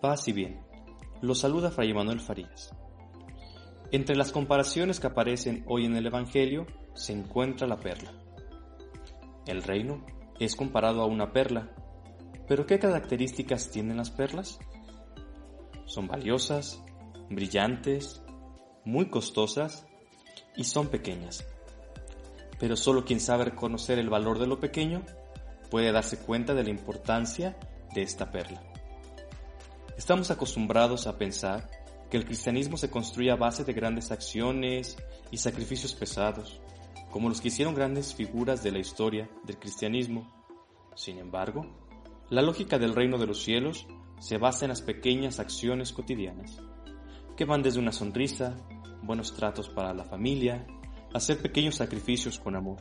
Paz y bien. Lo saluda Fray Manuel Farías. Entre las comparaciones que aparecen hoy en el Evangelio se encuentra la perla. El reino es comparado a una perla, pero ¿qué características tienen las perlas? Son valiosas, brillantes, muy costosas y son pequeñas. Pero solo quien sabe reconocer el valor de lo pequeño puede darse cuenta de la importancia de esta perla. Estamos acostumbrados a pensar que el cristianismo se construye a base de grandes acciones y sacrificios pesados, como los que hicieron grandes figuras de la historia del cristianismo. Sin embargo, la lógica del reino de los cielos se basa en las pequeñas acciones cotidianas, que van desde una sonrisa, buenos tratos para la familia, hacer pequeños sacrificios con amor.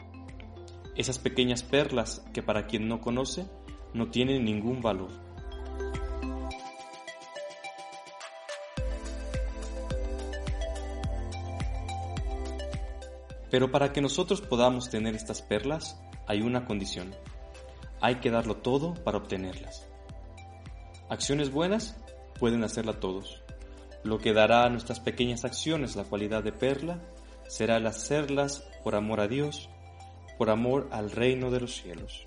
Esas pequeñas perlas que para quien no conoce no tienen ningún valor Pero para que nosotros podamos tener estas perlas hay una condición. Hay que darlo todo para obtenerlas. Acciones buenas pueden hacerla todos. Lo que dará a nuestras pequeñas acciones la cualidad de perla será el hacerlas por amor a Dios, por amor al reino de los cielos.